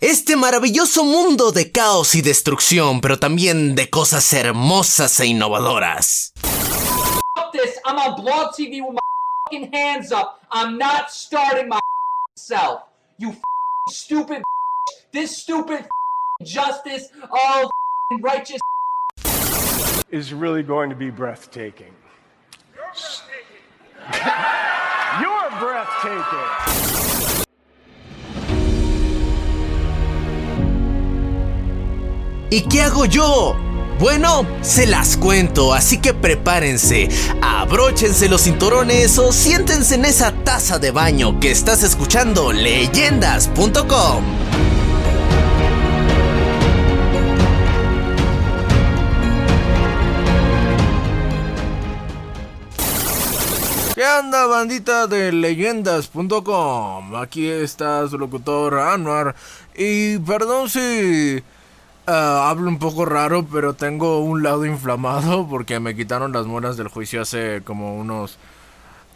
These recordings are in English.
Este maravilloso mundo de caos y destrucción, pero también de cosas hermosas e innovadoras. I'm on Blog TV with my hands up. I'm not starting my self. You fucking stupid. This stupid justice. Oh, righteous. is really going to be breathtaking. You're breathtaking. You're breathtaking. ¿Y qué hago yo? Bueno, se las cuento, así que prepárense, abróchense los cinturones o siéntense en esa taza de baño que estás escuchando leyendas.com. ¿Qué onda, bandita de leyendas.com? Aquí está su locutor Anwar. Y perdón si ah, hablo un poco raro, pero tengo un lado inflamado porque me quitaron las muelas del juicio hace como unos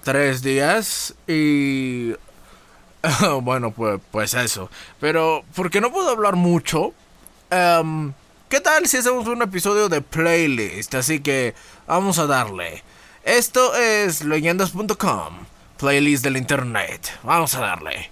tres días. Y. bueno, pues, pues eso. Pero, porque no puedo hablar mucho. em, ¿Qué tal si hacemos un episodio de playlist? Así que vamos a darle. Esto es leyendas.com, playlist del internet. Vamos a darle.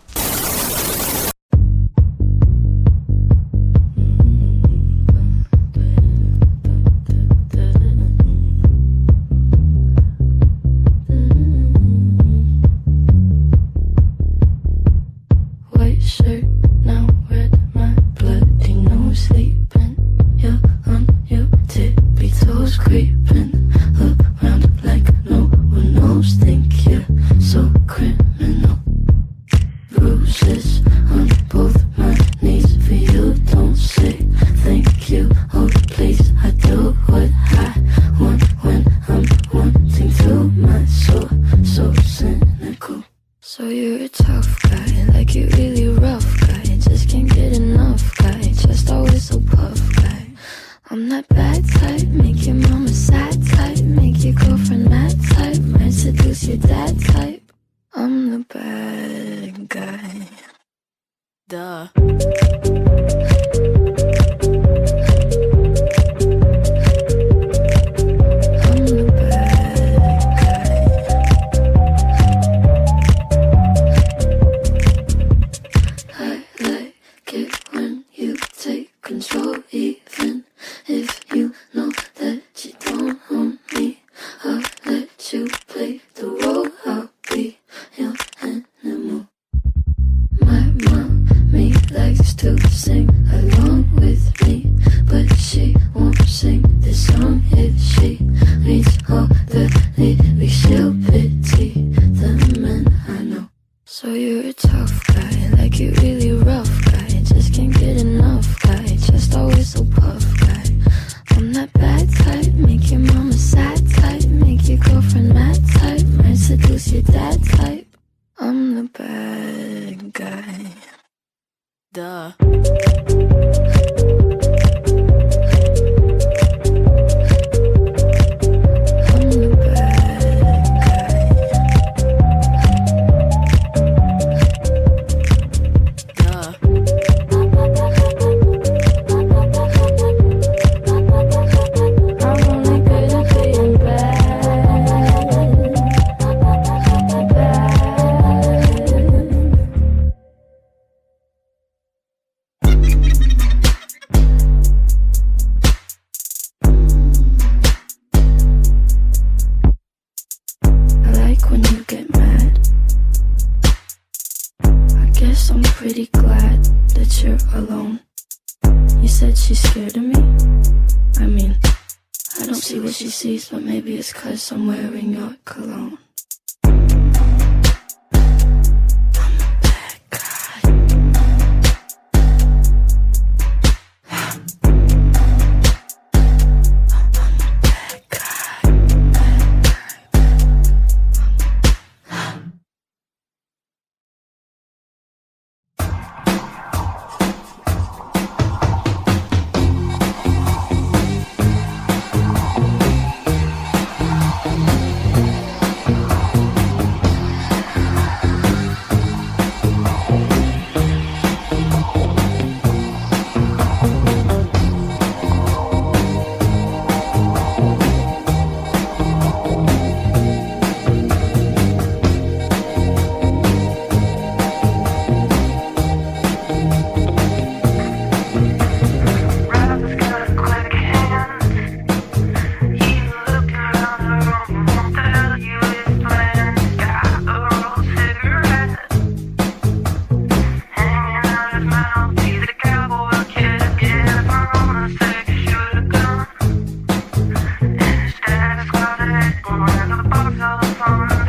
Guy, but maybe it's cause I'm wearing your cologne. Going down to the bottom, of the bottom.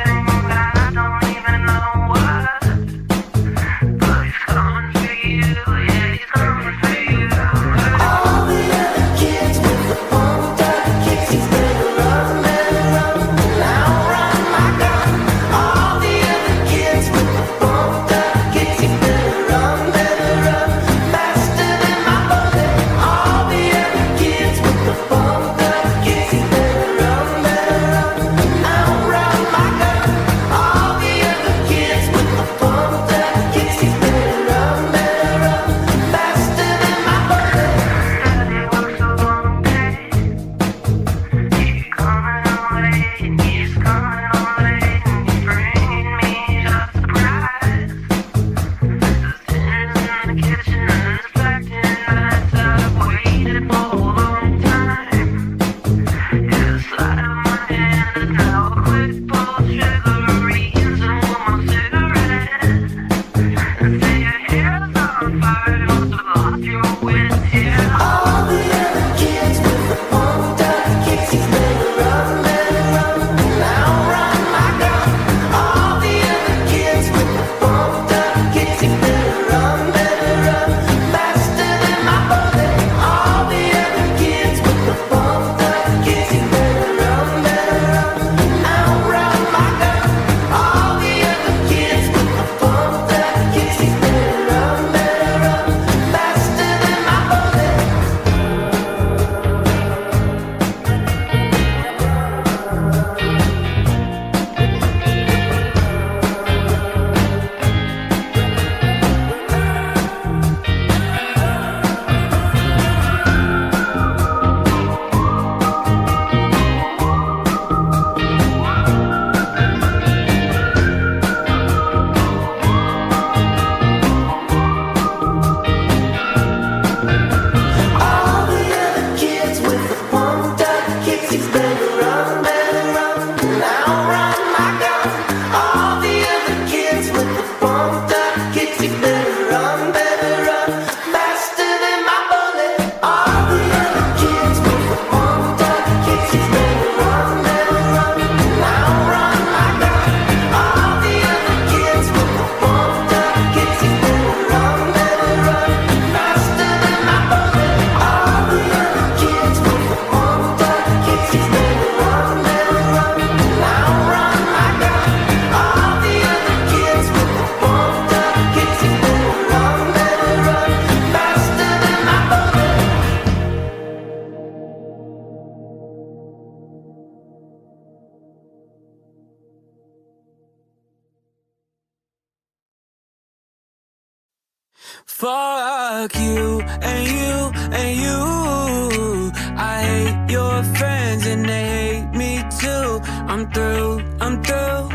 Fuck you and you and you. I hate your friends and they hate me too. I'm through, I'm through.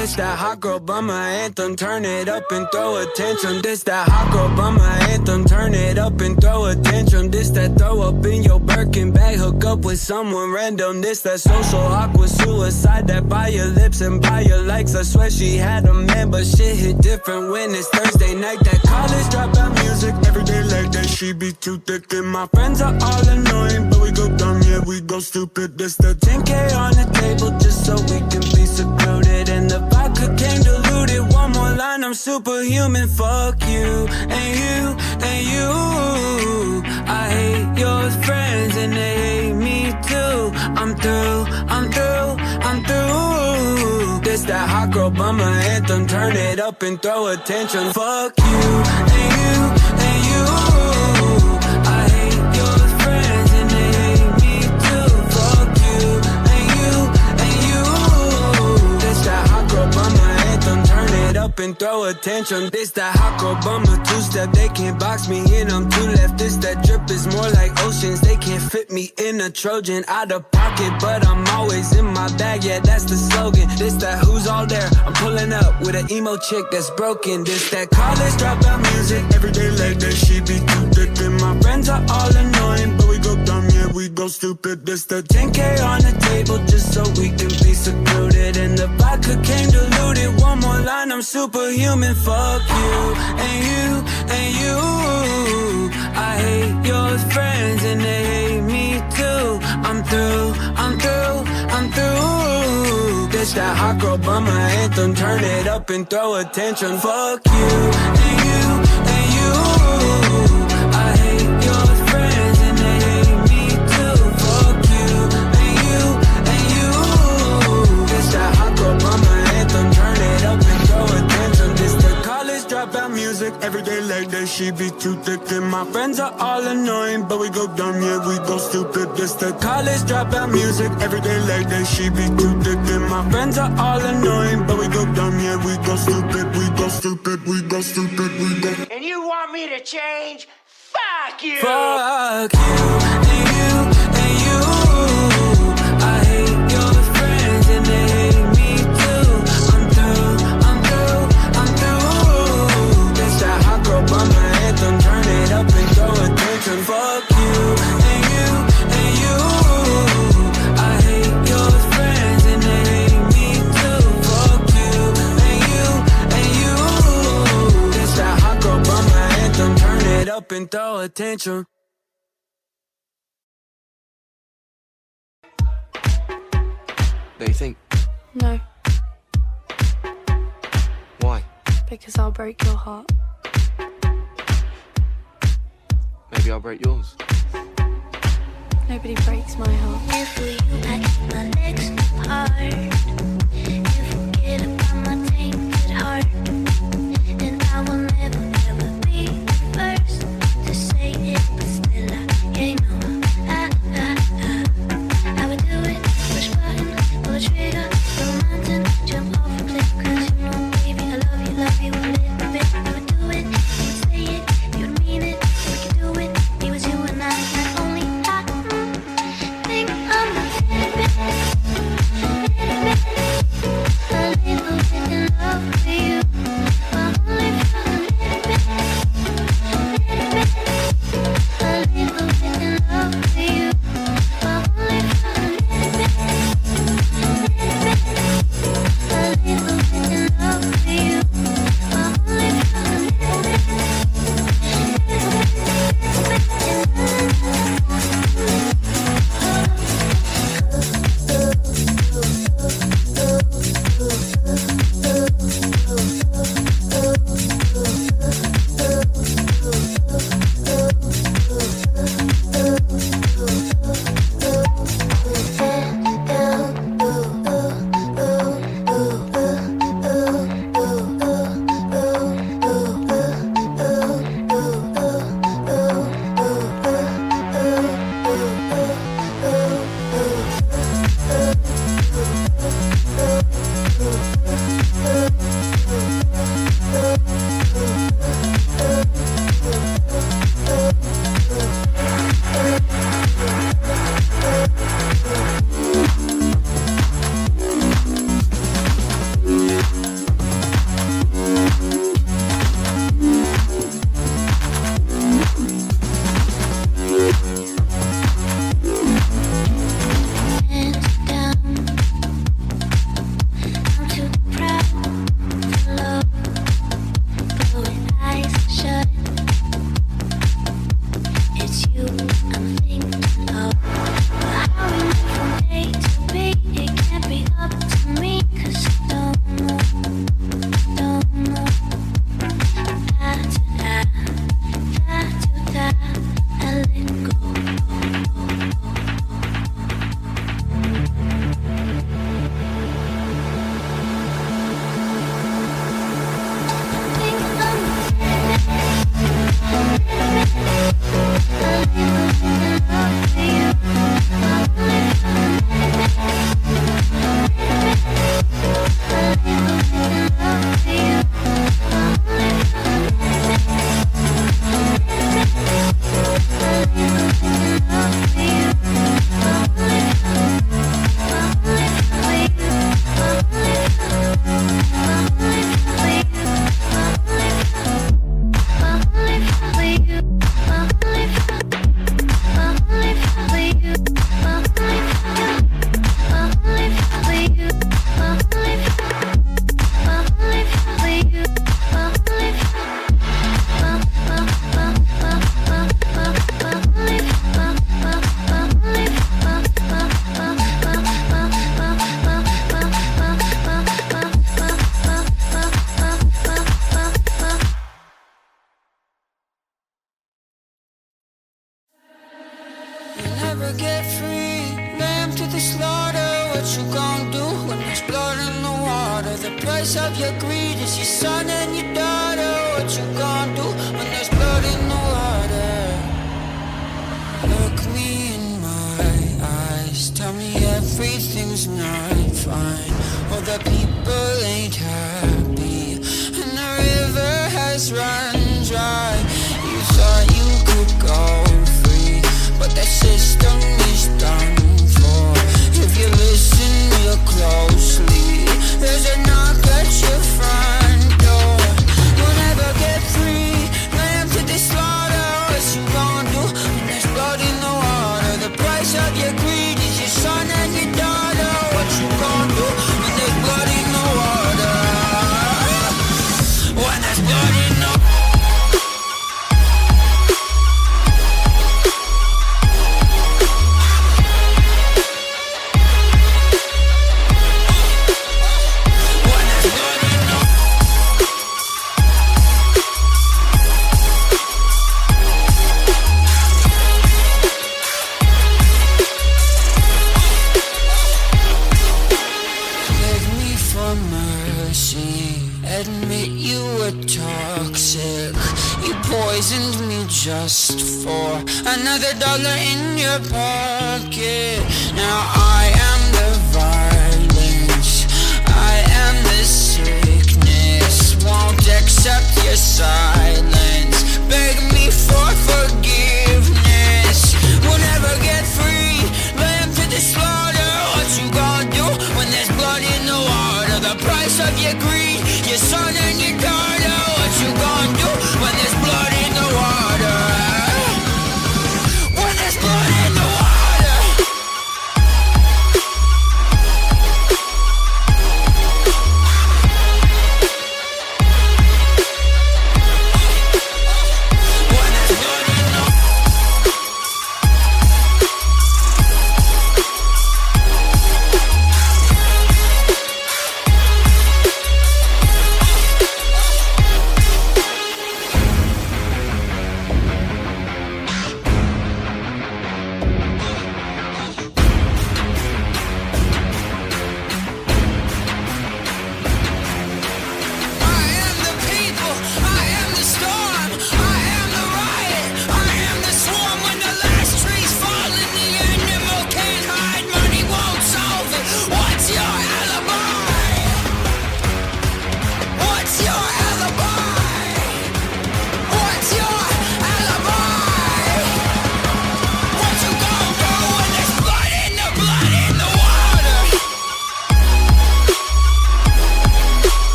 This that hot girl bummer anthem. Turn it up and throw a tantrum. This that hot girl bummer anthem. Turn it up and throw a tantrum. This that throw up in your Birkin bag. Hook up with someone random. This that social awkward suicide. That buy your lips and buy your likes. I swear she had a man, but shit hit different when it's Thursday night. That college dropout music every day like that. She be too thick and my friends are all annoying, but we go dumb, yeah we go stupid. This the 10k on the table just so we can be Line, I'm superhuman. Fuck you and you and you. I hate your friends and they hate me too. I'm through, I'm through, I'm through. This that hot girl bummer anthem. Turn it up and throw attention. Fuck you and you and you. And throw attention. This that hot bummer two step. They can't box me in. I'm two left. This that drip is more like oceans. They can't fit me in a Trojan out of pocket, but I'm always in my bag. Yeah, that's the slogan. This that who's all there. I'm pulling up with an emo chick that's broken. This that college dropout music. Every day like that, she be too thick. And my friends are all annoying, but we go dumb, yeah, we go stupid. This the 10k on the table just so we can be secluded. And the vodka came I'm superhuman. Fuck you and you and you. I hate your friends and they hate me too. I'm through, I'm through, I'm through. This that hot girl bummer anthem. Turn it up and throw attention. Fuck you and you and you. Every day like that, she be too thick. And my friends are all annoying, but we go dumb, yeah, we go stupid. This the college dropout music. Every day like that, she be too thick. And my friends are all annoying, but we go dumb, yeah, we go stupid. We go stupid, we go stupid, we go. And you want me to change? Fuck you! Fuck you and throw attention. Don't you think? No, Why? because I'll break your heart. Maybe I'll break yours. Nobody breaks my heart. If we at my next part, you forget about my tainted heart, and I will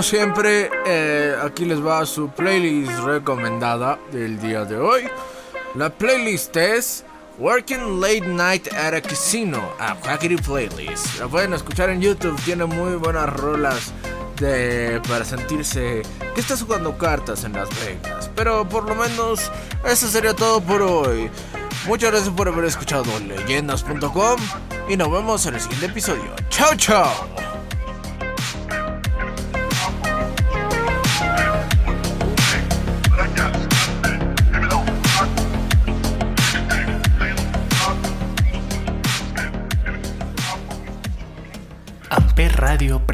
como siempre, eh, aquí les va su playlist recomendada del día de hoy. La playlist es Working Late Night at a Casino, a Quackity Playlist. La pueden escuchar en YouTube, tiene muy buenas rolas de, para sentirse que estás jugando cartas en Las Vegas. Pero por lo menos, eso sería todo por hoy. Muchas gracias por haber escuchado leyendas.com y nos vemos en el siguiente episodio. ¡Chao, chao!